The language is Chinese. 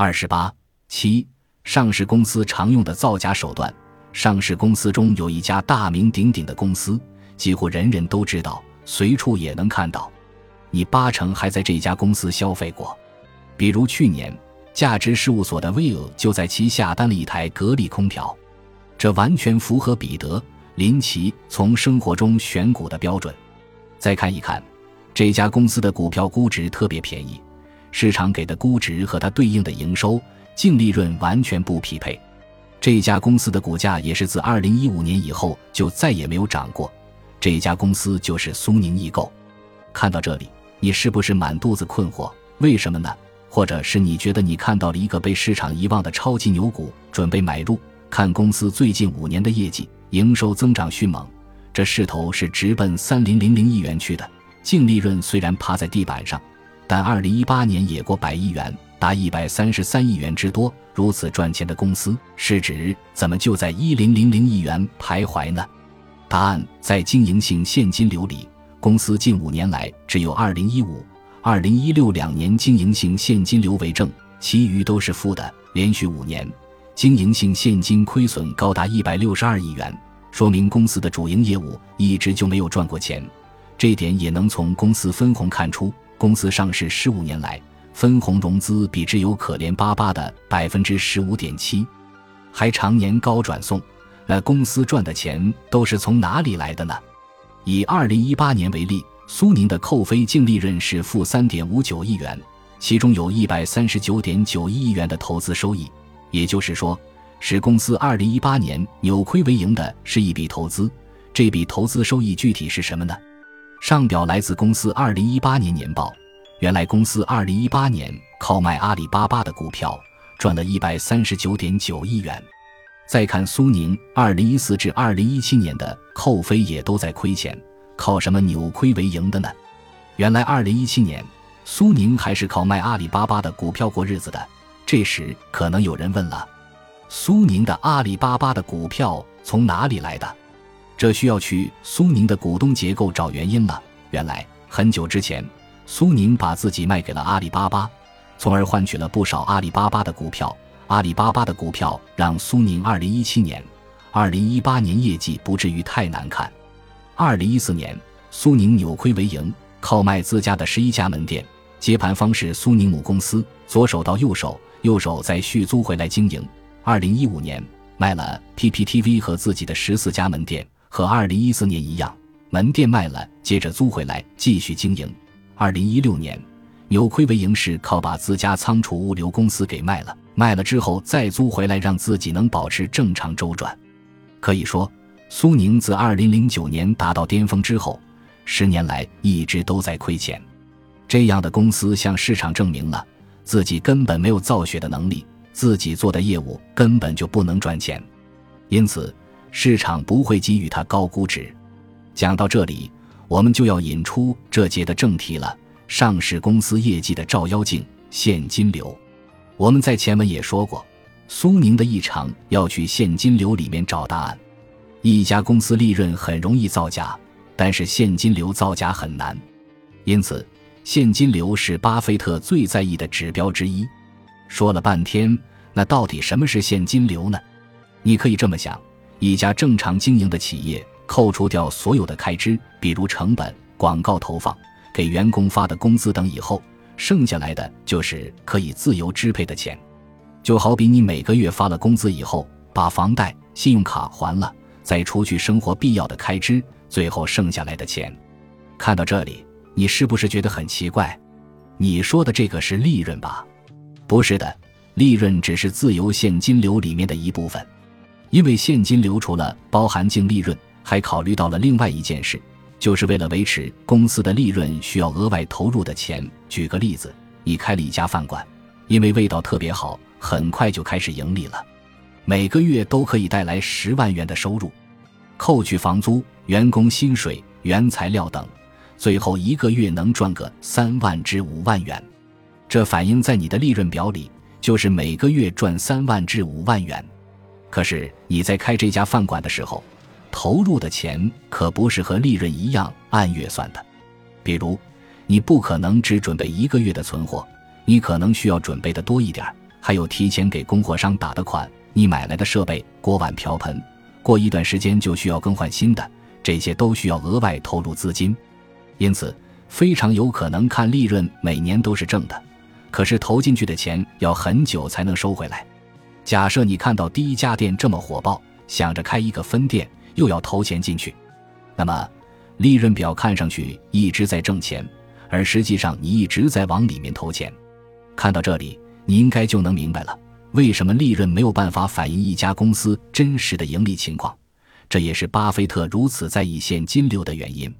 二十八七，上市公司常用的造假手段。上市公司中有一家大名鼎鼎的公司，几乎人人都知道，随处也能看到。你八成还在这家公司消费过。比如去年，价值事务所的威尔就在其下单了一台格力空调，这完全符合彼得林奇从生活中选股的标准。再看一看，这家公司的股票估值特别便宜，市场给的估值和它对应的营收、净利润完全不匹配。这家公司的股价也是自二零一五年以后就再也没有涨过。这家公司就是苏宁易购。看到这里，你是不是满肚子困惑？为什么呢？或者是你觉得你看到了一个被市场遗忘的超级牛股，准备买入？看公司最近五年的业绩，营收增长迅猛，这势头是直奔三零零零亿元去的。净利润虽然趴在地板上，但二零一八年也过百亿元。达一百三十三亿元之多，如此赚钱的公司，市值怎么就在一零零零亿元徘徊呢？答案在经营性现金流里。公司近五年来只有二零一五、二零一六两年经营性现金流为正，其余都是负的。连续五年经营性现金亏损高达一百六十二亿元，说明公司的主营业务一直就没有赚过钱。这点也能从公司分红看出。公司上市十五年来。分红融资比只有可怜巴巴的百分之十五点七，还常年高转送。那公司赚的钱都是从哪里来的呢？以二零一八年为例，苏宁的扣非净利润是负三点五九亿元，其中有一百三十九点九一亿元的投资收益。也就是说，使公司二零一八年扭亏为盈的是一笔投资。这笔投资收益具体是什么呢？上表来自公司二零一八年年报。原来公司二零一八年靠卖阿里巴巴的股票赚了一百三十九点九亿元。再看苏宁二零一四至二零一七年的扣非也都在亏钱，靠什么扭亏为盈的呢？原来二零一七年苏宁还是靠卖阿里巴巴的股票过日子的。这时可能有人问了：苏宁的阿里巴巴的股票从哪里来的？这需要去苏宁的股东结构找原因了。原来很久之前。苏宁把自己卖给了阿里巴巴，从而换取了不少阿里巴巴的股票。阿里巴巴的股票让苏宁2017年、2018年业绩不至于太难看。2014年，苏宁扭亏为盈，靠卖自家的十一家门店，接盘方是苏宁母公司，左手到右手，右手再续租回来经营。2015年卖了 PPTV 和自己的十四家门店，和2014年一样，门店卖了，接着租回来继续经营。二零一六年，扭亏为盈是靠把自家仓储物流公司给卖了，卖了之后再租回来，让自己能保持正常周转。可以说，苏宁自二零零九年达到巅峰之后，十年来一直都在亏钱。这样的公司向市场证明了自己根本没有造血的能力，自己做的业务根本就不能赚钱，因此市场不会给予它高估值。讲到这里。我们就要引出这节的正题了：上市公司业绩的照妖镜——现金流。我们在前文也说过，苏宁的异常要去现金流里面找答案。一家公司利润很容易造假，但是现金流造假很难。因此，现金流是巴菲特最在意的指标之一。说了半天，那到底什么是现金流呢？你可以这么想：一家正常经营的企业。扣除掉所有的开支，比如成本、广告投放、给员工发的工资等以后，剩下来的就是可以自由支配的钱。就好比你每个月发了工资以后，把房贷、信用卡还了，再除去生活必要的开支，最后剩下来的钱。看到这里，你是不是觉得很奇怪？你说的这个是利润吧？不是的，利润只是自由现金流里面的一部分，因为现金流除了包含净利润。还考虑到了另外一件事，就是为了维持公司的利润需要额外投入的钱。举个例子，你开了一家饭馆，因为味道特别好，很快就开始盈利了，每个月都可以带来十万元的收入，扣去房租、员工薪水、原材料等，最后一个月能赚个三万至五万元。这反映在你的利润表里，就是每个月赚三万至五万元。可是你在开这家饭馆的时候，投入的钱可不是和利润一样按月算的，比如，你不可能只准备一个月的存货，你可能需要准备的多一点，还有提前给供货商打的款，你买来的设备、锅碗瓢盆，过一段时间就需要更换新的，这些都需要额外投入资金。因此，非常有可能看利润每年都是正的，可是投进去的钱要很久才能收回来。假设你看到第一家店这么火爆，想着开一个分店，又要投钱进去，那么利润表看上去一直在挣钱，而实际上你一直在往里面投钱。看到这里，你应该就能明白了，为什么利润没有办法反映一家公司真实的盈利情况，这也是巴菲特如此在意现金流的原因。